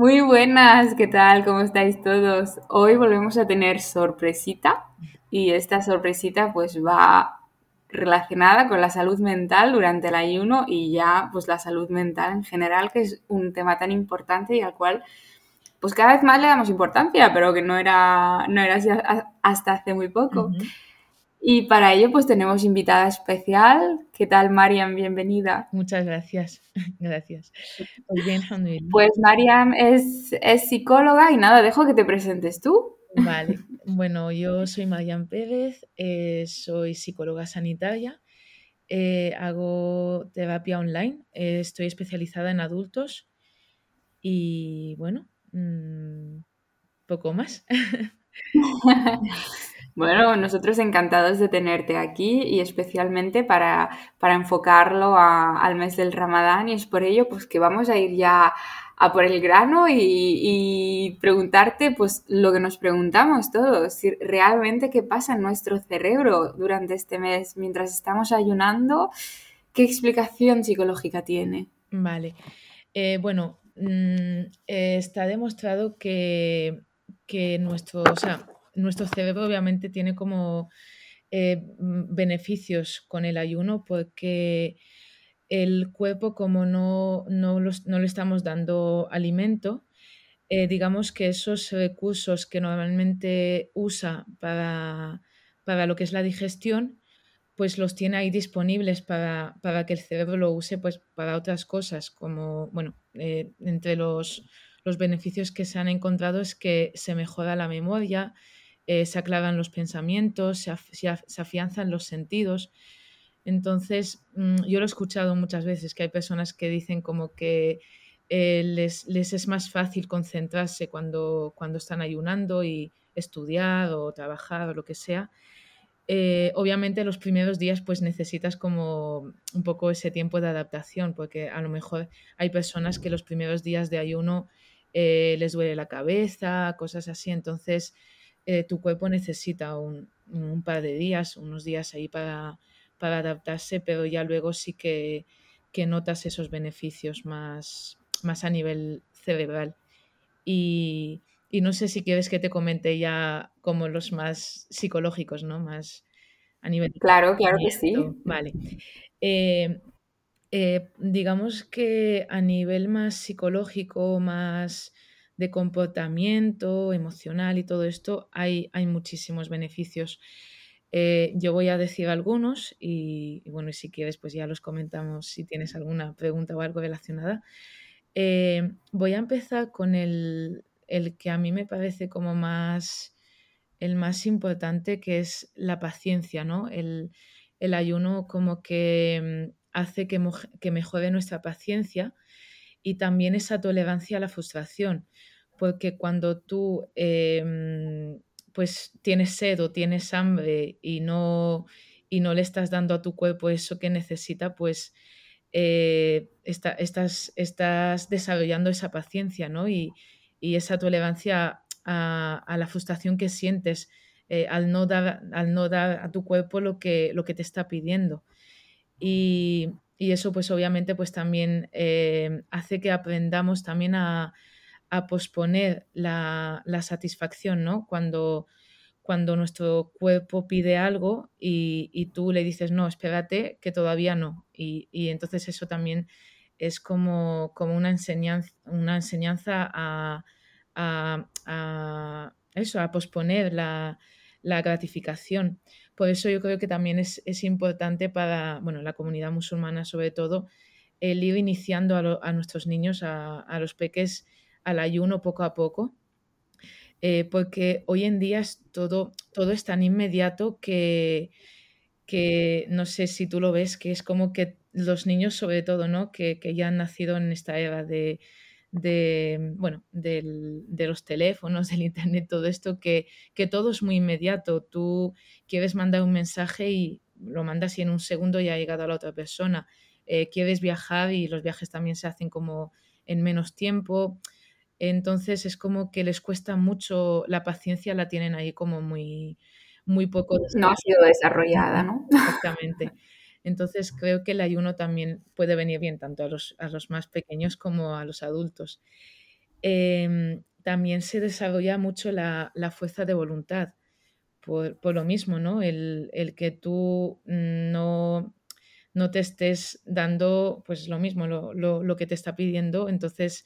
Muy buenas, ¿qué tal? ¿Cómo estáis todos? Hoy volvemos a tener sorpresita y esta sorpresita pues va relacionada con la salud mental durante el ayuno y ya pues la salud mental en general, que es un tema tan importante y al cual pues cada vez más le damos importancia, pero que no era, no era así hasta hace muy poco. Y para ello, pues tenemos invitada especial. ¿Qué tal, Mariam? Bienvenida. Muchas gracias. Gracias. Pues bien, Pues Mariam es, es, psicóloga y nada, dejo que te presentes tú. Vale. Bueno, yo soy Mariam Pérez, eh, soy psicóloga sanitaria, eh, hago terapia online, eh, estoy especializada en adultos y bueno, mmm, poco más. Bueno, nosotros encantados de tenerte aquí y especialmente para, para enfocarlo al mes del Ramadán y es por ello pues que vamos a ir ya a por el grano y, preguntarte pues lo que nos preguntamos todos, si realmente qué pasa en nuestro cerebro durante este mes mientras estamos ayunando, qué explicación psicológica tiene. Vale, eh, bueno, mm, eh, está demostrado que, que nuestro, nuestro cerebro obviamente tiene como eh, beneficios con el ayuno porque el cuerpo como no, no, le estamos dando alimento, eh, digamos que esos recursos que normalmente usa para, para, lo que es la digestión, pues los tiene ahí disponibles para, para, que el cerebro lo use pues para otras cosas, como, bueno, eh, entre los, los beneficios que se han encontrado es que se mejora la memoria, eh, se aclaran los pensamientos, se, afianzan los sentidos. Entonces, mm, yo lo he escuchado muchas veces, que hay personas que dicen como que eh, les, es más fácil concentrarse cuando, cuando están ayunando y estudiar o trabajar o lo que sea. Eh, obviamente los primeros días pues necesitas como un poco ese tiempo de adaptación porque a lo mejor hay personas que los primeros días de ayuno les duele la cabeza, cosas así, entonces eh, tu cuerpo necesita un, par de días, unos días ahí para, adaptarse, pero ya luego sí que, notas esos beneficios más, más a nivel cerebral. Y, no sé si quieres que te comente ya como los más psicológicos, ¿no? Más a nivel... Claro, claro que sí. Vale. Eh, eh, digamos que a nivel más psicológico, más de comportamiento emocional y todo esto, hay, hay muchísimos beneficios. Eh, yo voy a decir algunos y, bueno, y si quieres, pues ya los comentamos si tienes alguna pregunta o algo relacionada. Eh, voy a empezar con el, que a mí me parece como más el más importante, que es la paciencia, ¿no? El, ayuno como que mm, hace que, que mejore nuestra paciencia y también esa tolerancia a la frustración porque cuando tú em, pues tienes sed o tienes hambre y no, y no le estás dando a tu cuerpo eso que necesita, pues eh, estás, estás, desarrollando esa paciencia ¿no? y, esa tolerancia a, la frustración que sientes eh, al, no dar, al no dar a tu cuerpo lo que, lo que te está pidiendo. Y, eso pues obviamente pues también eh, hace que aprendamos también a, a posponer la, satisfacción, ¿no? Cuando, cuando nuestro cuerpo pide algo y, tú le dices, no, espérate, que todavía no. Y, entonces eso también es como, como una enseñanza, una enseñanza a, eso, a posponer la, gratificación. Por eso yo creo que también es, importante para bueno, la comunidad musulmana, sobre todo, el ir iniciando a, nuestros niños, a, a los peques, al ayuno poco a poco, eh, porque hoy en día es todo, todo es tan inmediato que, que no sé si tú lo ves, que es como que los niños sobre todo, ¿no? Que, ya han nacido en esta era de, bueno, de los teléfonos, del internet, todo esto, que, que, todo es muy inmediato. Tú quieres mandar un mensaje y lo mandas y en un segundo ya ha llegado a la otra persona. Eh, quieres viajar y los viajes también se hacen como en menos tiempo. Entonces es como que les cuesta mucho, la paciencia la tienen ahí como muy, muy poco. No ha sido desarrollada, ¿no? Exactamente. Entonces creo que el ayuno también puede venir bien tanto a los, a los más pequeños como a los adultos. em, también se desarrolla mucho la, fuerza de voluntad. Por, lo mismo, ¿no? El, que tú no, no, te estés dando, pues lo mismo, lo, que te está pidiendo, entonces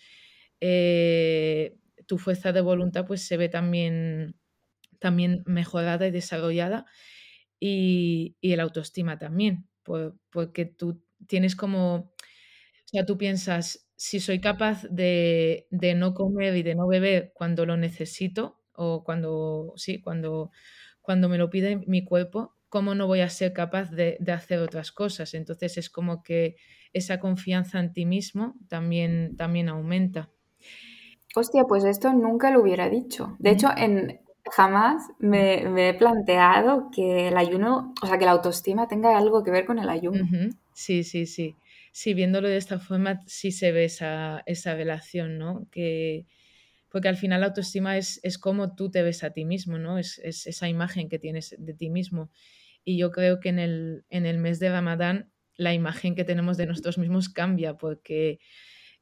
eh, tu fuerza de voluntad pues se ve también, también mejorada y desarrollada y, el autoestima también, porque tú tienes como, o sea, tú piensas, si soy capaz de, no comer y de no beber cuando lo necesito o cuando, sí, cuando, cuando me lo pide mi cuerpo, ¿cómo no voy a ser capaz de, hacer otras cosas? Entonces es como que esa confianza en ti mismo también, también aumenta. Hostia, pues esto nunca lo hubiera dicho. De hecho, en, jamás me, he planteado que el ayuno, o sea, que la autoestima tenga algo que ver con el ayuno. Sí, sí, sí. Sí, viéndolo de esta forma, sí se ve esa, esa relación, ¿no? Que, porque al final la autoestima es, es cómo tú te ves a ti mismo, ¿no? Es, es, esa imagen que tienes de ti mismo. Y yo creo que en el, en el mes de Ramadán la imagen que tenemos de nosotros mismos cambia porque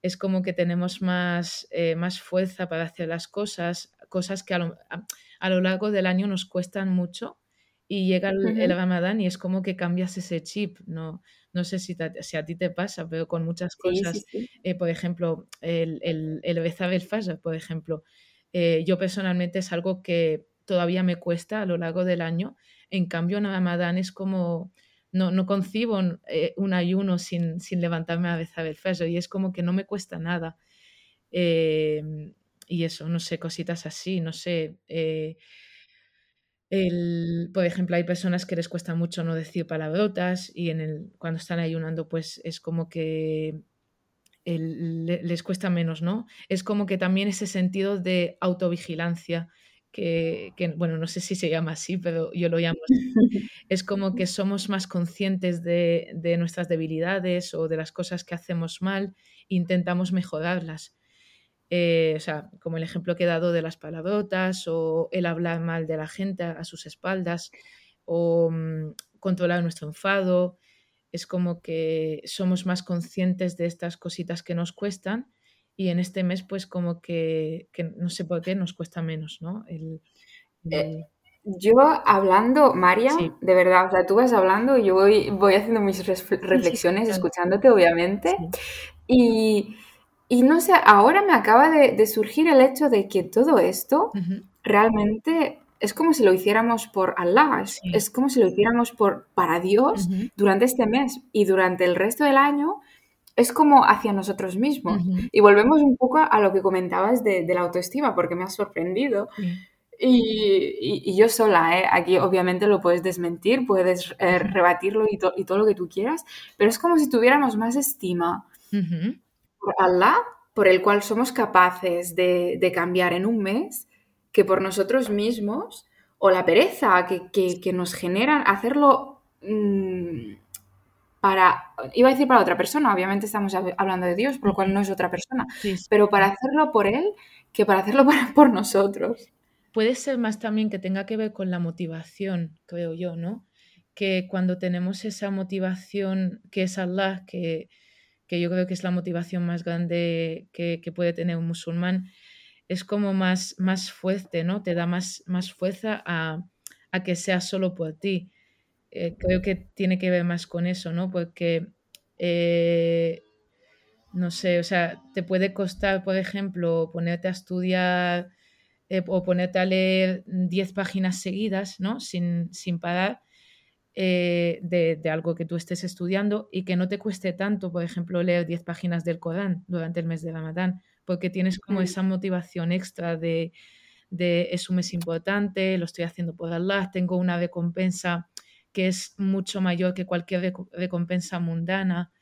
es como que tenemos más, eh, más fuerza para hacer las cosas, cosas que a lo, a, lo, largo del año nos cuestan mucho y llega el, Ramadán y es como que cambias ese chip, no, no sé si, si a ti te pasa, pero con muchas cosas, eh, por ejemplo, el, el, el rezar el fajr, por ejemplo, eh, yo personalmente es algo que todavía me cuesta a lo largo del año, en cambio en Ramadán es como no, no concibo eh, un ayuno sin, levantarme a rezar el fajr y es como que no me cuesta nada. Em, y eso, no sé, cositas así, no sé. Eh, por ejemplo, hay personas que les cuesta mucho no decir palabrotas y en el, cuando están ayunando, pues es como que les cuesta menos, ¿no? Es como que también ese sentido de autovigilancia que, bueno, no sé si se llama así, pero yo lo llamo así. Es como que somos más conscientes de, nuestras debilidades o de las cosas que hacemos mal intentamos mejorarlas. Eh, o sea, como el ejemplo que he dado de las palabrotas o el hablar mal de la gente a, sus espaldas o mm, controlar nuestro enfado. Es como que somos más conscientes de estas cositas que nos cuestan y en este mes pues como que, no sé por qué nos cuesta menos, ¿no? Eh, yo hablando, María, de verdad, o sea, tú vas hablando y yo voy, voy haciendo mis reflexiones, escuchándote, obviamente, y, no sé, ahora me acaba de, surgir el hecho de que todo esto realmente es como si lo hiciéramos por Allah, es, como si lo hiciéramos por, para Dios durante este mes y durante el resto del año es como hacia nosotros mismos. Y volvemos un poco a lo que comentabas de, la autoestima, porque me ha sorprendido. Y, yo sola, ¿eh? aquí obviamente lo puedes desmentir, puedes eh, rebatirlo y, y, todo lo que tú quieras, pero es como si tuviéramos más estima por Allah, por el cual somos capaces de, cambiar en un mes, que por nosotros mismos, o la pereza que, que, nos generan hacerlo... Mm, para, iba a decir para otra persona, obviamente estamos hablando de Dios, por lo cual no es otra persona, pero para hacerlo por Él que para hacerlo por nosotros. Puede ser más también que tenga que ver con la motivación, creo yo, ¿no? Que cuando tenemos esa motivación que es Allah, que, yo creo que es la motivación más grande que, puede tener un musulmán, es como más, más fuerte, ¿no? Te da más, más fuerza a, a que sea solo por ti eh, creo que tiene que ver más con eso, ¿no? Porque, eh, no sé, o sea, te puede costar, por ejemplo, ponerte a estudiar eh, o ponerte a leer 10 páginas seguidas, ¿no? Sin, sin parar. De, de, algo que tú estés estudiando y que no te cueste tanto, por ejemplo, leer 10 páginas del Corán durante el mes de Ramadán, porque tienes como mm. esa motivación extra de, de es un mes importante, lo estoy haciendo por Allah, tengo una recompensa que es mucho mayor que cualquier recompensa mundana.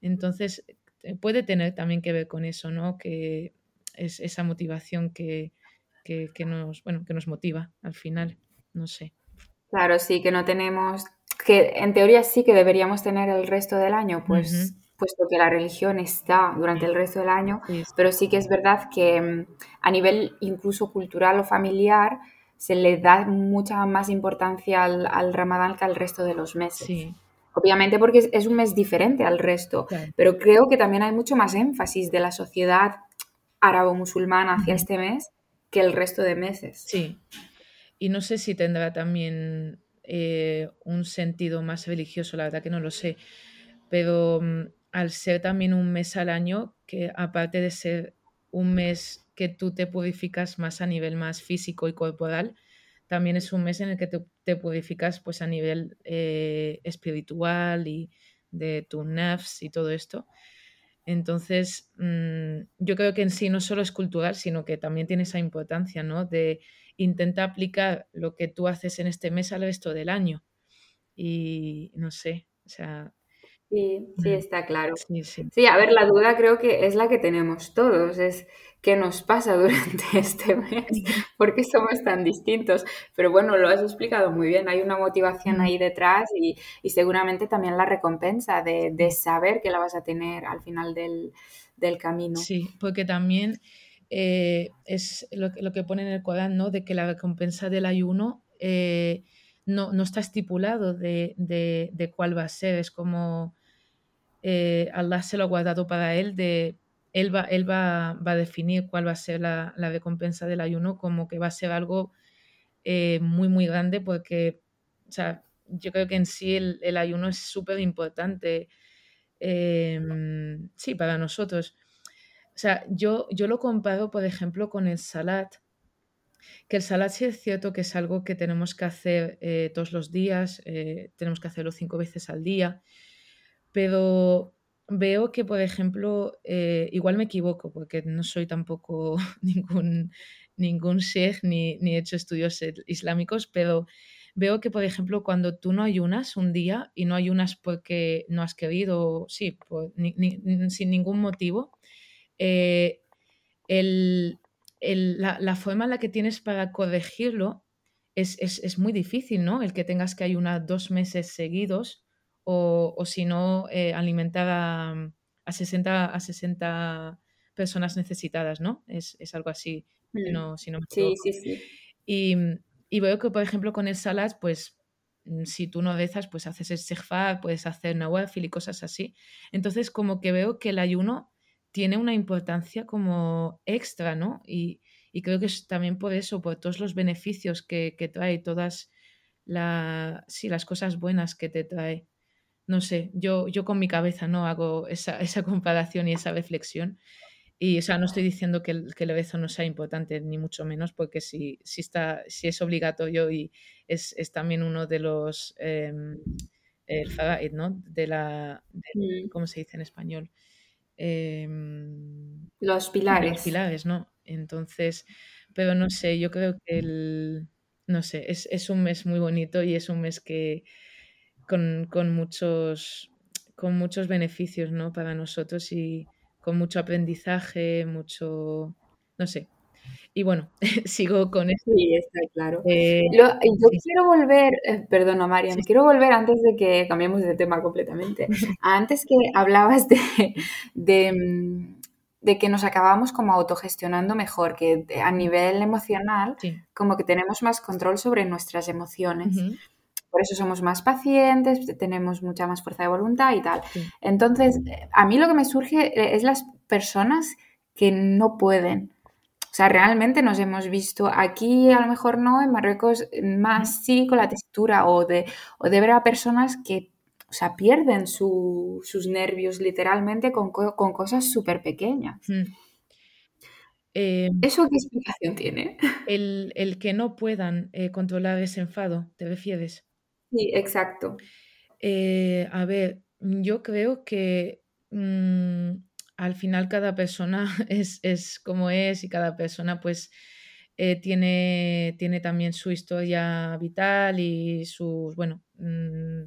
Entonces, eh, puede tener también que ver con eso, ¿no? Que es esa motivación que, nos, bueno, que nos motiva al final, no sé. Claro, sí, que no tenemos, que en teoría sí que deberíamos tener el resto del año, pues, puesto que la religión está durante el resto del año, pero sí que es verdad que mm, a nivel incluso cultural o familiar, se le da mucha más importancia al, ramadán que al resto de los meses. Obviamente porque es, un mes diferente al resto, pero creo que también hay mucho más énfasis de la sociedad árabo-musulmán hacia este mes que el resto de meses. Sí. Y no sé si tendrá también eh, un sentido más religioso, la verdad que no lo sé. Pero mm, al ser también un mes al año, que aparte de ser un mes que tú te purificas más a nivel más físico y corporal, también es un mes en el que te, purificas pues a nivel eh, espiritual y de tu nafs y todo esto. Entonces, mm, yo creo que en sí no solo es cultural, sino que también tiene esa importancia, ¿no? De intentar aplicar lo que tú haces en este mes al resto del año. Y no sé, o sea, Sí, sí, está claro. Sí, a ver, la duda creo que es la que tenemos todos, es qué nos pasa durante este mes, por qué somos tan distintos. Pero bueno, lo has explicado muy bien, hay una motivación ahí detrás y, seguramente también la recompensa de, saber que la vas a tener al final del, camino. Sí, porque también eh, es lo, lo, que pone en el Corán, ¿no? De que la recompensa del ayuno... Eh, no, no está estipulado de, de, cuál va a ser. Es como eh, Allah se lo ha guardado para él, de, él, va, él va, va a definir cuál va a ser la, la, recompensa del ayuno, como que va a ser algo eh, muy, muy grande, porque o sea, yo creo que en sí el, el ayuno es súper importante, em, sí, para nosotros. O sea, yo, yo lo comparo, por ejemplo, con el salat que el salat sí es cierto que es algo que tenemos que hacer eh, todos los días, eh, tenemos que hacerlo cinco veces al día, pero veo que, por ejemplo, eh, igual me equivoco porque no soy tampoco ningún, ningún sheikh ni, ni he hecho estudios islámicos, pero veo que, por ejemplo, cuando tú no ayunas un día y no ayunas porque no has querido, sí, sin ningún motivo, el, la, forma en la que tienes para corregirlo es, muy difícil, ¿no? El que tengas que ayunar dos meses seguidos o, si no, eh, alimentar a, a, 60, a 60 personas necesitadas, ¿no? Es, algo así, si mm. no, si no me Sí, sí, sí. Y, veo que, por ejemplo, con el salat, pues mm, si tú no rezas, pues haces el sejfar, puedes hacer nawafil y cosas así. Entonces, como que veo que el ayuno tiene una importancia como extra, ¿no? Y, creo que es también por eso, por todos los beneficios que, trae, todas la, sí, las cosas buenas que te trae. No sé, yo, yo con mi cabeza no hago esa, comparación y esa reflexión. Y, o sea, no estoy diciendo que el, que el beso no sea importante, ni mucho menos, porque si, si, está, si es obligatorio y es, también uno de los, em, el ¿no? De la. ¿cómo se dice en español? Em, los pilares. Los pilares, ¿no? Entonces, pero no sé, yo creo que el, no sé, es, un mes muy bonito y es un mes que con, muchos con muchos beneficios, ¿no? Para nosotros y con mucho aprendizaje, mucho, no sé, y bueno, sigo con esto. Sí, está claro. Eh, yo quiero volver, eh, perdona Marian, quiero volver antes de que cambiemos de tema completamente. Antes que hablabas de, mm, de, que nos acabamos como autogestionando mejor, que a nivel emocional, como que tenemos más control sobre nuestras emociones. Por eso somos más pacientes, tenemos mucha más fuerza de voluntad y tal. Entonces, a mí lo que me surge es las personas que no pueden o sea, realmente nos hemos visto aquí, a lo mejor no, en Marruecos más sí con la textura o de, de ver a personas que o sea, pierden sus nervios literalmente con, cosas súper pequeñas. Em, ¿Eso qué explicación tiene? El, que no puedan eh, controlar ese enfado, ¿te refieres? Sí, exacto. Eh, a ver, yo creo que mm, al final cada persona es, como es y cada persona pues eh, tiene, tiene, también su historia vital y sus, bueno, mm,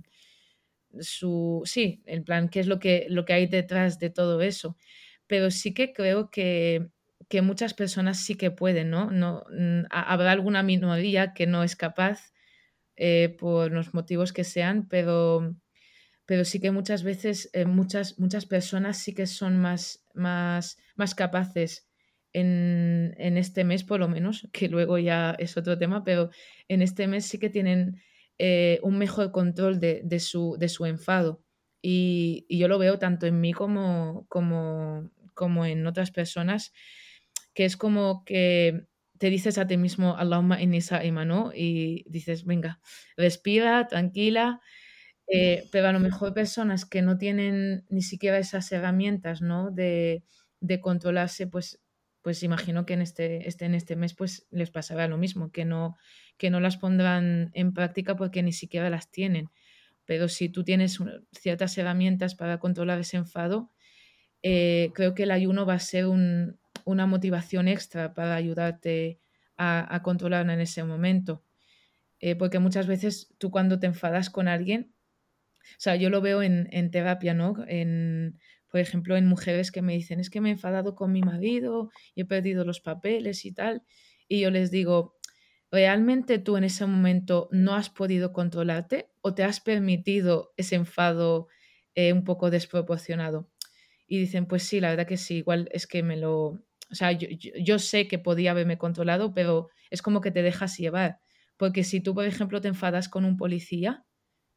su, sí, en plan, qué es lo que, lo que hay detrás de todo eso. Pero sí que creo que, muchas personas sí que pueden, ¿no? no mm, habrá alguna minoría que no es capaz eh, por los motivos que sean, pero pero sí que muchas veces eh, muchas, muchas personas sí que son más, más, más capaces en, este mes, por lo menos, que luego ya es otro tema, pero en este mes sí que tienen eh, un mejor control de, su, de su enfado. Y, yo lo veo tanto en mí como, como, como en otras personas. que es como que te dices a ti mismo, Allahumma inni sa'ima, ¿no? Y dices, venga, respira, tranquila, eh, pero a lo mejor personas que no tienen ni siquiera esas herramientas, ¿no? De, de controlarse, pues, pues imagino que en este, este, en este mes pues les pasará lo mismo, que no, que no las pondrán en práctica porque ni siquiera las tienen. Pero si tú tienes ciertas herramientas para controlar ese enfado, eh, creo que el ayuno va a ser una motivación extra para ayudarte a, a controlar en ese momento. Eh, porque muchas veces tú cuando te enfadas con alguien, o sea, yo lo veo en, en terapia, ¿no? En, por ejemplo, en mujeres que me dicen, es que me he enfadado con mi marido y he perdido los papeles y tal. Y yo les digo, ¿realmente tú en ese momento no has podido controlarte o te has permitido ese enfado eh, un poco desproporcionado? Y dicen, pues sí, la verdad que sí, igual es que me lo... O sea, yo, yo sé que podía haberme controlado, pero es como que te dejas llevar. Porque si tú, por ejemplo, te enfadas con un policía,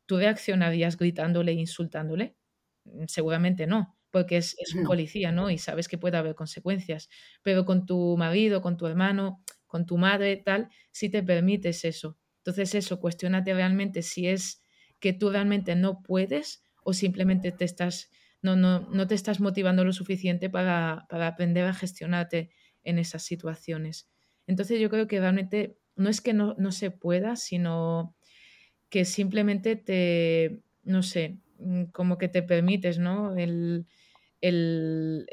¿tú reaccionarías gritándole e insultándole? Mm, seguramente no porque es, un policía, ¿no? Y sabes que puede haber consecuencias. Pero con tu marido, con tu hermano, con tu madre, tal, si te permites eso. Entonces eso, cuestionate realmente si es que tú realmente no puedes o simplemente te estás, no, no, no te estás motivando lo suficiente para, para aprender a gestionarte en esas situaciones. Entonces yo creo que realmente no es que no, no se pueda, sino que simplemente te, no sé, mm, como que te permites, ¿no? El, el,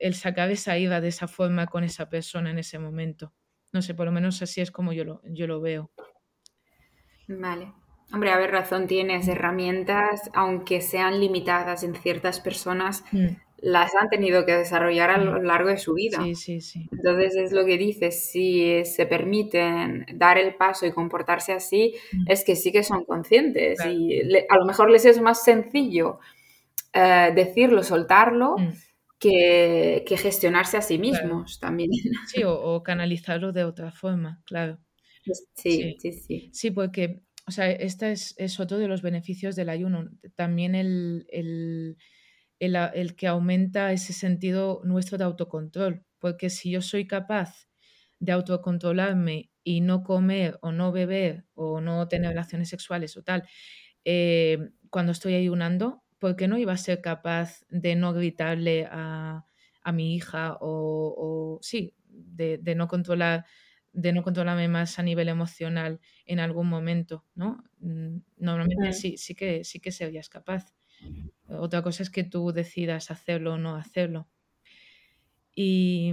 el, sacar esa ira de esa forma con esa persona en ese momento. No sé, por lo menos así es como yo lo, yo lo veo. Vale. Hombre, a ver, razón tienes. Herramientas, aunque sean limitadas en ciertas personas, mm. Las han tenido que desarrollar a lo mm. largo de su vida. Sí, sí, sí. Entonces es lo que dices, si se permiten dar el paso y comportarse así, mm. es que sí que son conscientes y a lo mejor les es más sencillo eh, decirlo, soltarlo, mm. que, gestionarse a sí mismos también. Sí, o, canalizarlo de otra forma, claro. Pues sí, sí, sí. Sí, porque, o sea, este es, otro de los beneficios del ayuno. También el, el, el, que aumenta ese sentido nuestro de autocontrol. Porque si yo soy capaz de autocontrolarme y no comer o no beber o no tener relaciones sexuales o tal, eh, cuando estoy ayunando, porque no iba a ser capaz de no gritarle a, mi hija o, sí, de, no controlar de no controlarme más a nivel emocional en algún momento, ¿no? Mm, normalmente sí, sí que sí que serías capaz. Otra cosa es que tú decidas hacerlo o no hacerlo. Y,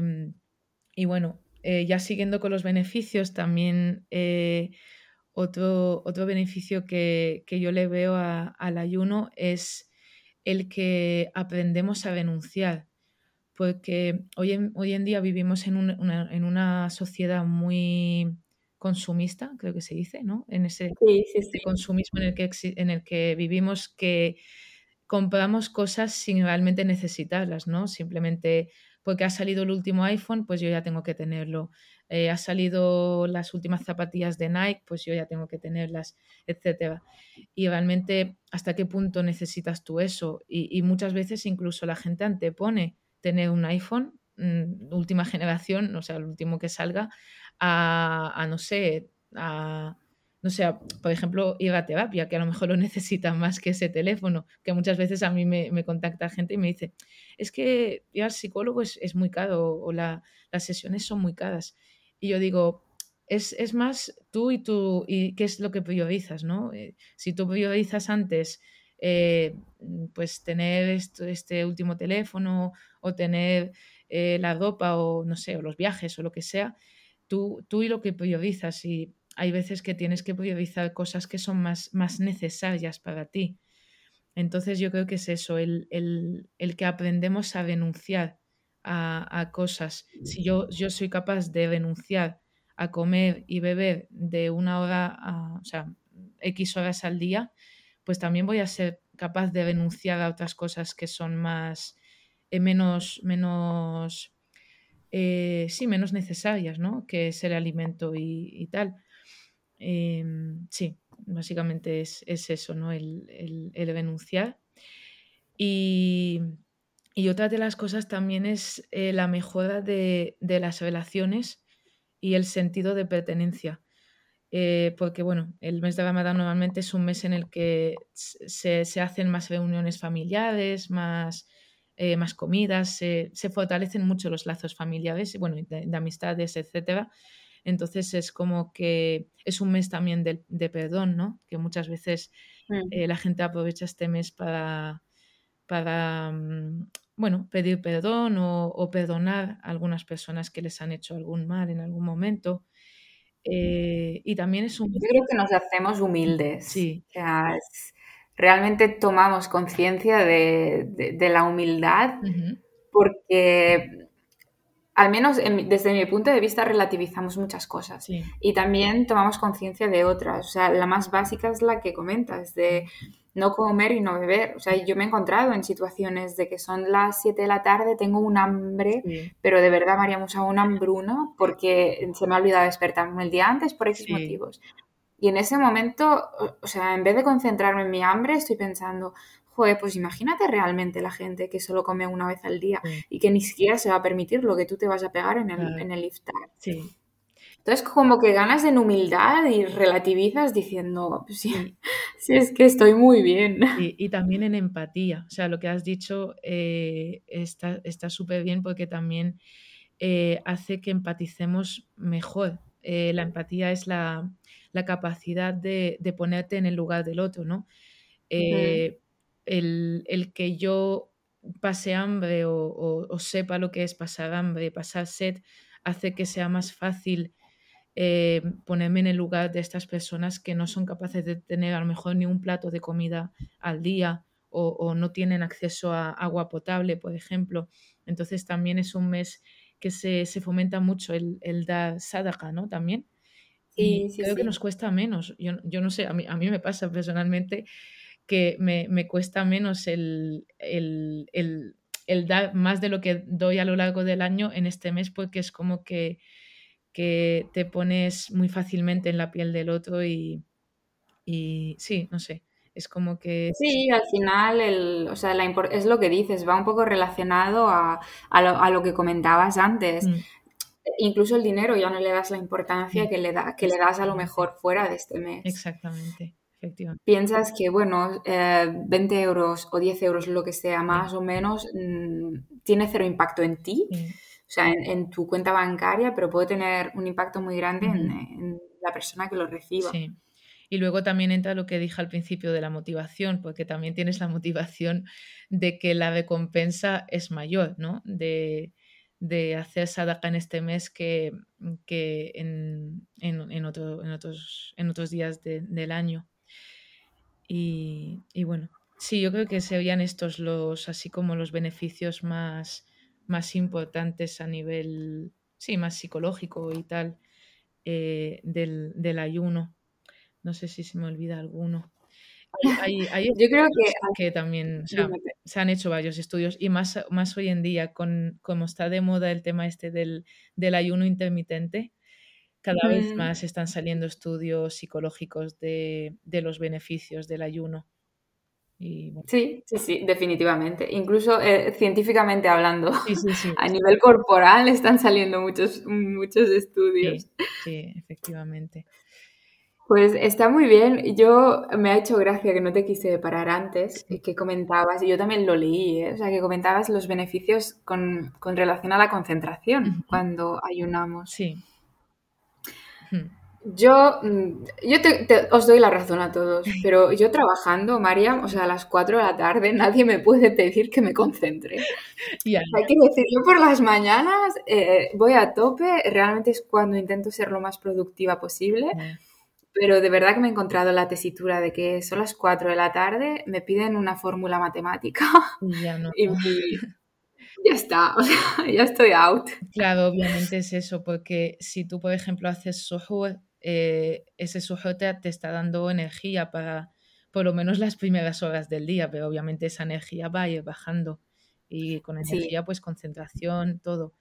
bueno, eh, ya siguiendo con los beneficios, también eh, otro, otro beneficio que, yo le veo al ayuno es el que aprendemos a denunciar, porque hoy en, hoy en día vivimos en una, en una, sociedad muy consumista, creo que se dice, ¿no? En ese, consumismo en el, que, en el que vivimos que compramos cosas sin realmente necesitarlas, ¿no? Simplemente porque ha salido el último iPhone, pues yo ya tengo que tenerlo. Eh, ha salido las últimas zapatillas de Nike, pues yo ya tengo que tenerlas, etcétera. Y realmente, ¿hasta qué punto necesitas tú eso? Y, muchas veces incluso la gente antepone tener un iPhone, mm, última generación, o sea, el último que salga, a, no sé, a, no sé, por ejemplo, ir a terapia, que a lo mejor lo necesita más que ese teléfono, que muchas veces a mí me, contacta gente y me dice, es que ir al psicólogo es, muy caro o las sesiones son muy caras. Y yo digo, es, más tú y tú, y qué es lo que priorizas, ¿no? Eh, si tú priorizas antes, eh, pues tener este último teléfono o tener eh, la ropa o no sé, o los viajes o lo que sea, tú, tú y lo que priorizas. Y hay veces que tienes que priorizar cosas que son más, más necesarias para ti. Entonces yo creo que es eso, el, el que aprendemos a denunciar a, cosas. Si yo, yo soy capaz de renunciar a comer y beber de una hora, a, o sea, X horas al día, pues también voy a ser capaz de renunciar a otras cosas que son más, eh, menos, menos, eh, sí, menos necesarias, ¿no? Que es el alimento y, tal. Em, sí, básicamente es, eso, ¿no? El, el, el renunciar. Y, Y otra de las cosas también es eh, la mejora de, de, las relaciones y el sentido de pertenencia. Eh, porque, bueno, el mes de Ramadán normalmente es un mes en el que se, se hacen más reuniones familiares, más, eh, más comidas, se, se, fortalecen mucho los lazos familiares, bueno, de, de amistades, etcétera. Entonces es como que es un mes también de, de perdón, ¿no? Que muchas veces mm. eh, la gente aprovecha este mes para, para mm, bueno, pedir perdón o, o, perdonar a algunas personas que les han hecho algún mal en algún momento. Eh, y también es un... Yo creo que nos hacemos humildes. Sí. O sea, es, realmente tomamos conciencia de, de, de, la humildad uh -huh. porque al menos en, desde mi punto de vista, relativizamos muchas cosas sí. y también tomamos conciencia de otras. O sea, la más básica es la que comentas, de no comer y no beber. O sea, yo me he encontrado en situaciones de que son las 7 de la tarde, tengo un hambre, Sí. pero de verdad, María Musa, un hambruna porque se me ha olvidado despertarme el día antes por X Sí. motivos. Y en ese momento, o sea, en vez de concentrarme en mi hambre, estoy pensando, joder, pues imagínate realmente la gente que solo come una vez al día Sí. y que ni siquiera se va a permitir lo que tú te vas a pegar en el, Claro. en el iftar. Sí. Entonces, como que ganas en humildad y relativizas diciendo, pues sí, Sí. es que estoy muy bien. Y, y también en empatía. O sea, lo que has dicho eh, está está súper bien porque también eh, hace que empaticemos mejor. Eh, la empatía es la, la capacidad de, de ponerte en el lugar del otro, ¿no? Eh, el, el que yo pase hambre o, o- o sepa lo que es pasar hambre, pasar sed, hace que sea más fácil eh, ponerme en el lugar de estas personas que no son capaces de tener a lo mejor ni un plato de comida al día o, o no tienen acceso a agua potable, por ejemplo. Entonces también es un mes que se, se fomenta mucho el, el dar sadaqa, ¿no? También. Y Sí, sí, creo que nos cuesta menos. Yo, yo no sé, a mí, a mí me pasa personalmente que me, me cuesta menos el, el, el, el dar más de lo que doy a lo largo del año en este mes porque es como que, que te pones muy fácilmente en la piel del otro y, y sí, no sé, es como que... Sí, al final, el, o sea, la es lo que dices, va un poco relacionado a, a lo, a lo que comentabas antes. Mm, Incluso el dinero ya no le das la importancia mm, que le, da, que le das a lo mejor fuera de este mes. exactamente. Piensas que, bueno, eh, 20 euros o 10 euros, lo que sea, más o menos, mm, tiene cero impacto en ti, o sea, en, en tu cuenta bancaria, pero puede tener un impacto muy grande en, la persona que lo reciba. sí. Y luego también entra lo que dije al principio de la motivación, porque también tienes la motivación de que la recompensa es mayor, ¿no? De, de hacer sadaqa en este mes que, que en, en, en otro- en otros, en otros días de- del año. Y, y bueno, sí, yo creo que serían estos los, así como los beneficios más, más importantes a nivel, sí, más psicológico y tal, eh, del, del ayuno. No sé si se me olvida alguno. Hay, hay, hay Yo creo que, que también, o sea, se han hecho varios estudios y más, más hoy en día, con como está de moda el tema este del, del ayuno intermitente, cada vez más están saliendo estudios psicológicos de, de los beneficios del ayuno. Y bueno, sí, sí, sí, definitivamente. Incluso eh, científicamente hablando, sí, sí, sí, a nivel corporal están saliendo muchos, muchos estudios. sí, efectivamente. Pues está muy bien. Yo me ha hecho gracia que no te quise parar antes, que comentabas, y yo también lo leí, ¿eh? O sea, que comentabas los beneficios con, con relación a la concentración cuando ayunamos. Sí. Yo, mm, yo te- te- os doy la razón a todos, pero yo trabajando, Mariam, o sea, a las 4 de la tarde, nadie me puede pedir que me concentre. Ya, Hay que decir, yo por las mañanas eh, voy a tope, realmente es cuando intento ser lo más productiva posible, ya. pero de verdad que me he encontrado la tesitura de que son las 4 de la tarde, me piden una fórmula matemática Y ya no. y ya está, o sea, ya estoy out. Claro, obviamente es eso, porque si tú, por ejemplo, haces suhoor, eh, ese suhoor te, te está dando energía para por lo menos las primeras horas del día, pero obviamente esa energía va a ir bajando y con Sí, energía, pues concentración, todo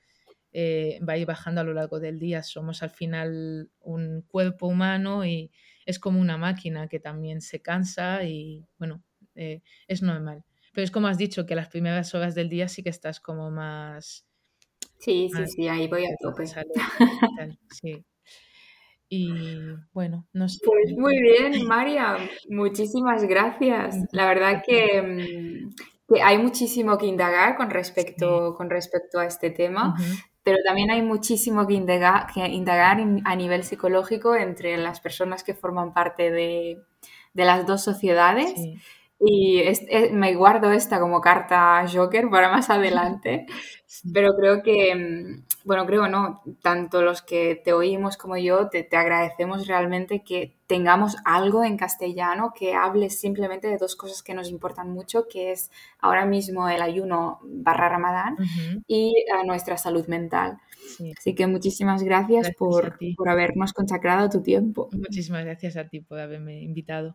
eh, va a ir bajando a lo largo del día. Somos al final un cuerpo humano y es como una máquina que también se cansa y bueno, eh, es normal. Pero es como has dicho, que las primeras horas del día sí que estás como más... Sí, sí, sí, ahí voy a tope. Sí. Y bueno, no sé. Pues muy bien, María, muchísimas gracias. La verdad que, mm, que hay muchísimo que indagar con respecto, con respecto a este tema, pero también hay muchísimo que indagar, que indagar a nivel psicológico entre las personas que forman parte de, de las dos sociedades. Y me guardo esta como carta Joker para más adelante, pero creo que, mm, bueno, creo no, tanto los que te oímos como yo, te, te, agradecemos realmente que tengamos algo en castellano que hable simplemente de dos cosas que nos importan mucho, que es ahora mismo el ayuno barra ramadán y nuestra salud mental. Así que muchísimas gracias, por, por habernos consacrado tu tiempo. Muchísimas gracias a ti por haberme invitado.